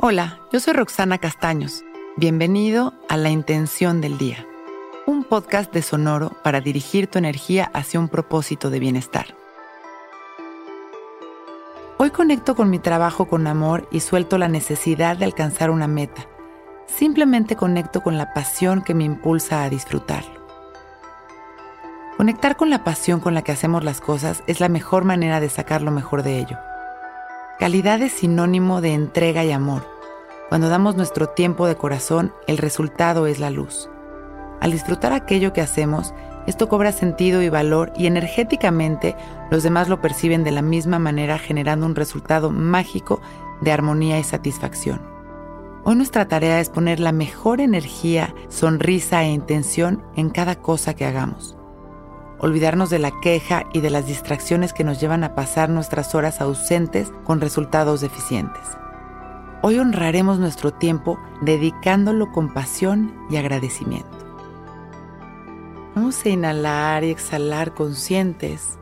Hola, yo soy Roxana Castaños. Bienvenido a La Intención del Día, un podcast de Sonoro para dirigir tu energía hacia un propósito de bienestar. Hoy conecto con mi trabajo con amor y suelto la necesidad de alcanzar una meta. Simplemente conecto con la pasión que me impulsa a disfrutarlo. Conectar con la pasión con la que hacemos las cosas es la mejor manera de sacar lo mejor de ello. Calidad es sinónimo de entrega y amor. Cuando damos nuestro tiempo de corazón, el resultado es la luz. Al disfrutar aquello que hacemos, esto cobra sentido y valor y energéticamente los demás lo perciben de la misma manera generando un resultado mágico de armonía y satisfacción. Hoy nuestra tarea es poner la mejor energía, sonrisa e intención en cada cosa que hagamos olvidarnos de la queja y de las distracciones que nos llevan a pasar nuestras horas ausentes con resultados deficientes. Hoy honraremos nuestro tiempo dedicándolo con pasión y agradecimiento. Vamos a inhalar y exhalar conscientes,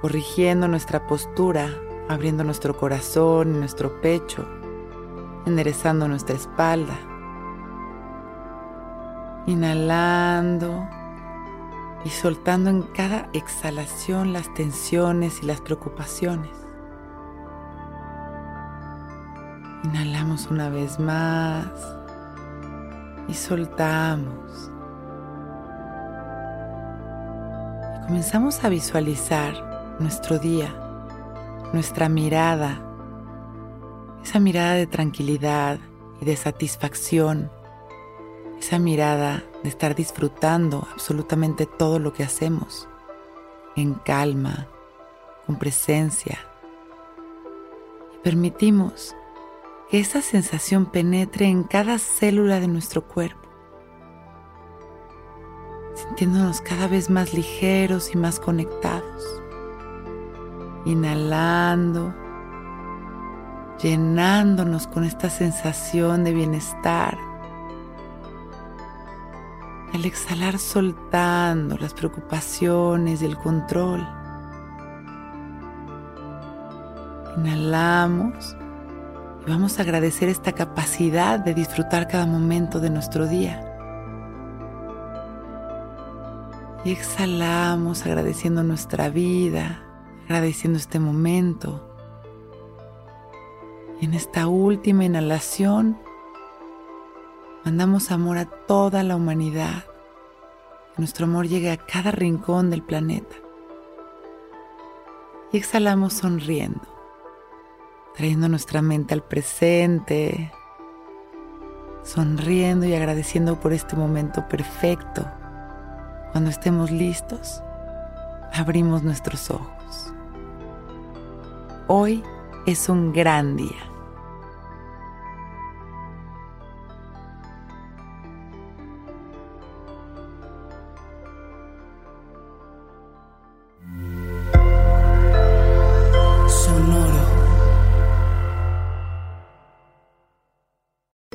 corrigiendo nuestra postura, abriendo nuestro corazón y nuestro pecho, enderezando nuestra espalda. Inhalando y soltando en cada exhalación las tensiones y las preocupaciones. Inhalamos una vez más y soltamos. Y comenzamos a visualizar nuestro día, nuestra mirada, esa mirada de tranquilidad y de satisfacción esa mirada de estar disfrutando absolutamente todo lo que hacemos, en calma, con presencia. Y permitimos que esa sensación penetre en cada célula de nuestro cuerpo, sintiéndonos cada vez más ligeros y más conectados. Inhalando, llenándonos con esta sensación de bienestar al exhalar soltando las preocupaciones y el control. Inhalamos y vamos a agradecer esta capacidad de disfrutar cada momento de nuestro día. Y exhalamos agradeciendo nuestra vida, agradeciendo este momento. Y en esta última inhalación Mandamos amor a toda la humanidad. Que nuestro amor llegue a cada rincón del planeta. Y exhalamos sonriendo, trayendo nuestra mente al presente, sonriendo y agradeciendo por este momento perfecto. Cuando estemos listos, abrimos nuestros ojos. Hoy es un gran día.